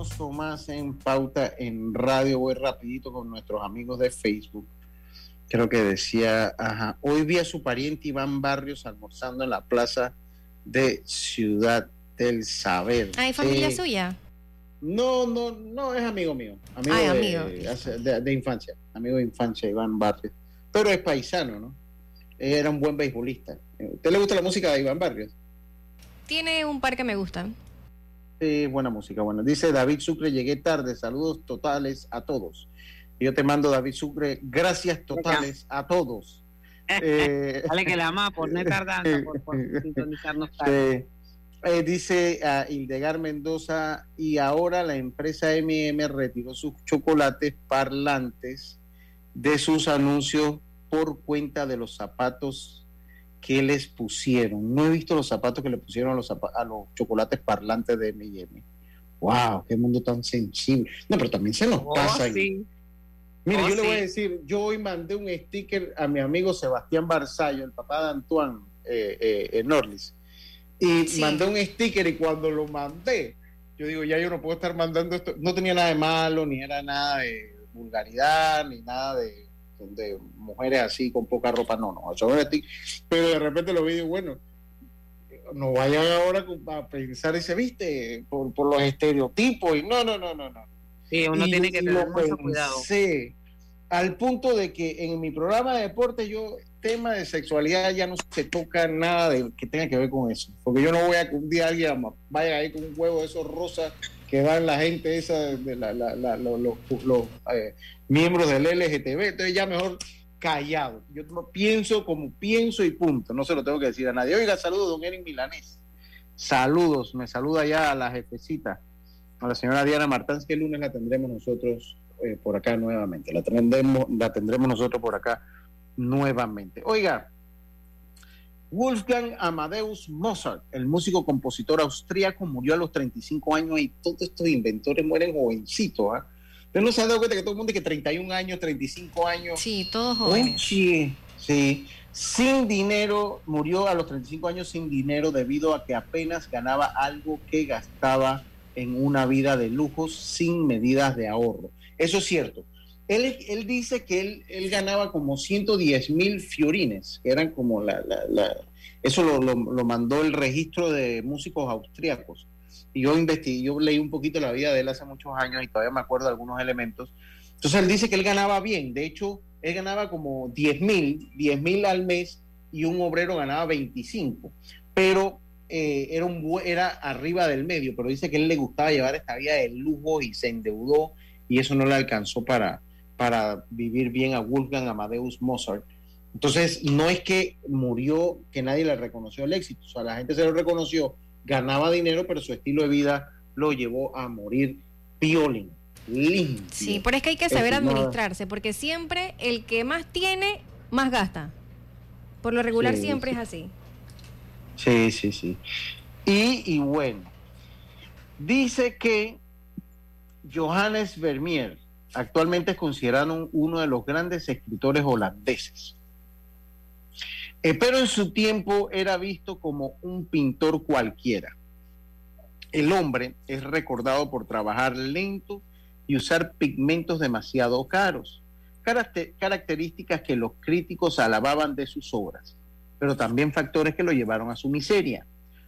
más en Pauta en Radio. Voy rapidito con nuestros amigos de Facebook. Creo que decía, ajá, hoy vi a su pariente Iván Barrios almorzando en la plaza de Ciudad del Saber. Ah, ¿es familia Eh, suya? No, no, no, es amigo mío. Amigo, Ay, de, amigo. de- de infancia. Amigo de infancia, Iván Barrios. Pero es paisano, ¿no? Era un buen beisbolista. ¿Usted le gusta la música de Iván Barrios? Tiene un par que me gustan. Buena música. Bueno, dice David Sucre, llegué tarde. Saludos totales a todos. Yo te mando, David Sucre, gracias totales a todos. Eh, Dale que la vamos a poner tardando por, por sintonizarnos tarde. Eh, dice a Hildegar Mendoza, y ahora la empresa MM retiró sus chocolates parlantes de sus anuncios por cuenta de los zapatos que les pusieron. No he visto los zapatos que le pusieron a los, a los chocolates parlantes de MM. ¡Wow! ¡Qué mundo tan sensible! No, pero también se nos Oh, pasa. sí. Mire, Oh, yo le voy a decir, yo hoy mandé un sticker a mi amigo Sebastián Barzallo, el papá de Antoine eh, eh, en y Sí. mandé un sticker y cuando lo mandé, yo digo, ya yo no puedo estar mandando esto, no tenía nada de malo, ni era nada de vulgaridad, ni nada de, de mujeres así con poca ropa, no, no, eso era sticker. pero de repente lo vi y bueno, no vayan ahora a pensar ese, viste, por, por los estereotipos, y no, no, no, no, no. Sí, uno Y- tiene que y tener mucho cuidado. pensé, al punto de que en mi programa de deporte yo tema de sexualidad ya no se toca nada de que tenga que ver con eso porque yo no voy a que un día alguien vaya ahí con un huevo de esos rosas que dan la gente esa, de la, la, la, los, los, los eh, miembros del LGTB. Entonces ya mejor callado. Yo pienso como pienso y punto. No se lo tengo que decir a nadie. Oiga, saludos, don Eric Milanés. Saludos, me saluda ya a la jefecita, a la señora Diana Martán, que el lunes la tendremos nosotros eh, por acá nuevamente. La tendremos, la tendremos nosotros por acá nuevamente. Oiga, Wolfgang Amadeus Mozart, el músico compositor austríaco, murió a los 35 años y todos estos inventores mueren jovencitos. ¿ah? Usted no se ha dado cuenta que todo el mundo que 31 años, 35 años. Sí, todos jóvenes. Sí, sí. Sin dinero, murió a los 35 años sin dinero debido a que apenas ganaba algo que gastaba en una vida de lujos sin medidas de ahorro. Eso es cierto. Él, él dice que él, él, ganaba como 110 mil fiorines, que eran como la... la, la eso lo, lo, lo, mandó el registro de músicos austríacos. Yo investigué, yo leí un poquito la vida de él hace muchos años y todavía me acuerdo algunos elementos. Entonces él dice que él ganaba bien. De hecho, él ganaba como 10 mil, 10 mil al mes y un obrero ganaba 25. Pero eh, era, un, era arriba del medio, pero dice que él le gustaba llevar esta vida de lujo y se endeudó y eso no le alcanzó para, para vivir bien a Wolfgang Amadeus Mozart. Entonces, no es que murió, que nadie le reconoció el éxito, o sea, la gente se lo reconoció, ganaba dinero, pero su estilo de vida lo llevó a morir piolín, limpio. Sí, pero es que hay que saber administrarse, porque siempre el que más tiene, más gasta. Por lo regular Sí, siempre sí. es así. Sí, sí, sí. Y, y bueno, dice que Johannes Vermeer actualmente es considerado un- uno de los grandes escritores holandeses. Eh, pero en su tiempo era visto como un pintor cualquiera. El hombre es recordado por trabajar lento y usar pigmentos demasiado caros, caracter- características que los críticos alababan de sus obras, pero también factores que lo llevaron a su miseria.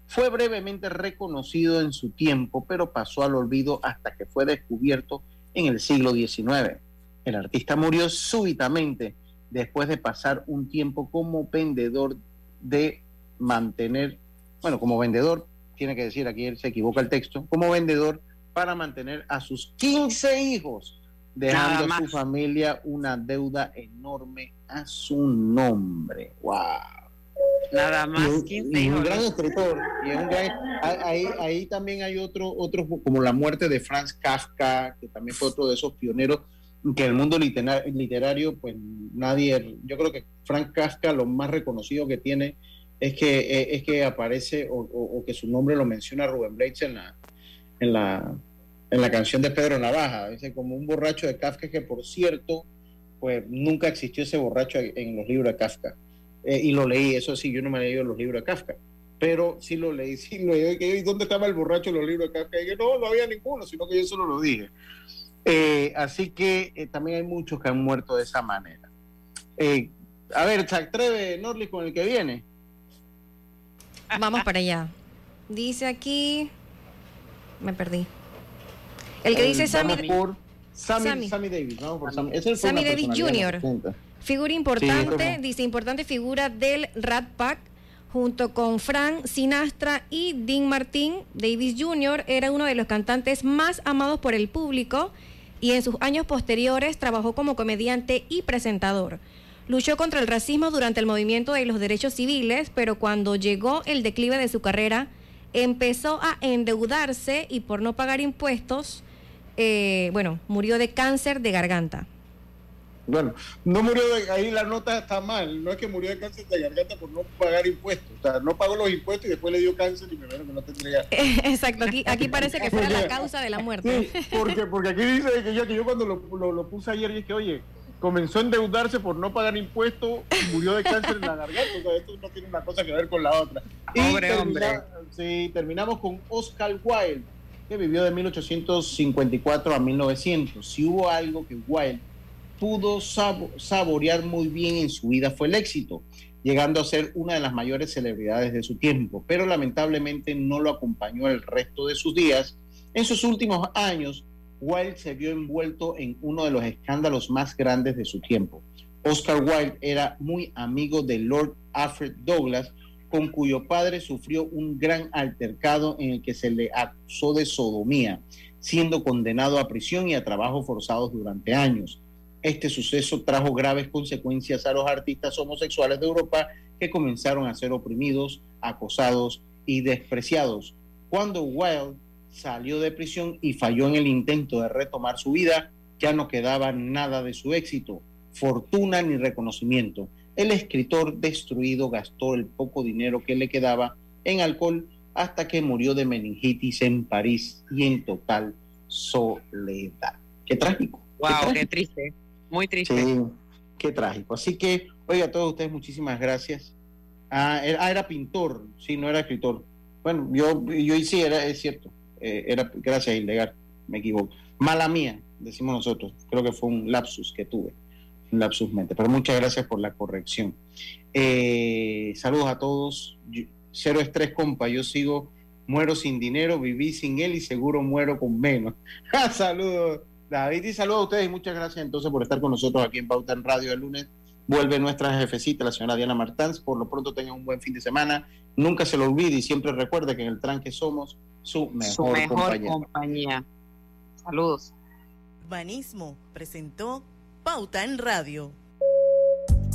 Fue brevemente reconocido en su tiempo, pero pasó al olvido hasta que fue descubierto en el siglo XIX. El artista murió súbitamente después de pasar un tiempo como vendedor de mantener, bueno, como vendedor, tiene que decir aquí, él se equivoca el texto, como vendedor para mantener a sus 15 hijos, dejando a su familia una deuda enorme a su nombre. ¡Wow! Nada más, Y un- 15 y un gran escritor. y es un gran- ahí, ahí también hay otro, otro, como la muerte de Franz Kafka, que también fue otro de esos pioneros que el mundo litera- literario, pues nadie, yo creo que Franz Kafka lo más reconocido que tiene es que, eh, es que aparece o, que su nombre lo menciona Rubén Blades en la, en la, en la canción de Pedro Navaja, dice como un borracho de Kafka que por cierto, pues nunca existió ese borracho en los libros de Kafka. Eh, y lo leí, eso sí, yo no me he leído los libros de Kafka, pero sí lo leí, sí lo leí. ¿Y dónde estaba el borracho en los libros de Kafka? Y que no, no había ninguno, sino que yo solo lo dije. Eh, así que eh, también hay muchos que han muerto de esa manera. Eh, a ver, se atreve Norlis con el que viene. Vamos para allá. Dice aquí. Me perdí. El que dice Sammy. por Sammy, Sammy. Sammy Davis, vamos por Sammy. Sammy Davis Jr. de los 80. Figura importante, dice importante figura del Rat Pack, junto con Frank Sinastra y Dean Martin. Davis Jr. era uno de los cantantes más amados por el público y en sus años posteriores trabajó como comediante y presentador. Luchó contra el racismo durante el movimiento de los derechos civiles, pero cuando llegó el declive de su carrera, empezó a endeudarse y por no pagar impuestos, eh, bueno, murió de cáncer de garganta. Bueno, no murió de ahí la nota está mal, no es que murió de cáncer de garganta por no pagar impuestos, o sea, no pagó los impuestos y después le dio cáncer y me que no tendría. Exacto, aquí, aquí parece que fuera la causa de la muerte. Sí, porque, porque aquí dice que yo, que yo cuando lo, lo, lo puse ayer dije, oye, comenzó a endeudarse por no pagar impuestos y murió de cáncer en la garganta, o sea, esto no tiene una cosa que ver con la otra. Y Pobre termina- hombre. sí, terminamos con Oscar Wilde, que vivió de 1854 a 1900. Si hubo algo que Wilde pudo sabo- saborear muy bien en su vida fue el éxito, llegando a ser una de las mayores celebridades de su tiempo, pero lamentablemente no lo acompañó el resto de sus días. En sus últimos años, Wilde se vio envuelto en uno de los escándalos más grandes de su tiempo. Oscar Wilde era muy amigo de Lord Alfred Douglas, con cuyo padre sufrió un gran altercado en el que se le acusó de sodomía, siendo condenado a prisión y a trabajos forzados durante años. Este suceso trajo graves consecuencias a los artistas homosexuales de Europa que comenzaron a ser oprimidos, acosados y despreciados. Cuando Wilde salió de prisión y falló en el intento de retomar su vida, ya no quedaba nada de su éxito, fortuna ni reconocimiento. El escritor destruido gastó el poco dinero que le quedaba en alcohol hasta que murió de meningitis en París y en total soledad. Qué trágico. Wow, qué, triste. Muy triste. Sí, qué trágico. Así que, oiga, a todos ustedes muchísimas gracias. Ah, era, ah, pintor, sí, no era escritor. Bueno, yo, yo sí, era, es cierto. Eh, era, gracias, Ilegal, me equivoco. Mala mía, decimos nosotros. Creo que fue un lapsus que tuve, un lapsus mente. Pero muchas gracias por la corrección. Eh, saludos a todos. cero estrés, compa. Yo sigo, muero sin dinero, viví sin él y seguro muero con menos. saludos, David, y saludos a ustedes y muchas gracias entonces por estar con nosotros aquí en Pauta en Radio el lunes. Vuelve nuestra jefecita, la señora Diana Martans. Por lo pronto tengan un buen fin de semana. Nunca se lo olvide y siempre recuerde que en el tranque somos su mejor, compañía. Saludos. Banismo presentó Pauta en Radio.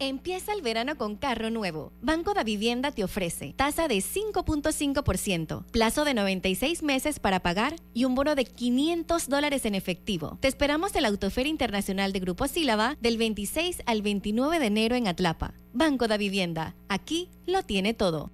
Empieza el verano con carro nuevo. Banco de Vivienda te ofrece tasa de 5.5%, plazo de 96 meses para pagar y un bono de 500 dólares en efectivo. Te esperamos en la Autoferia Internacional de Grupo Sílaba del 26 al 29 de enero en Atlapa. Banco de Vivienda, aquí lo tiene todo.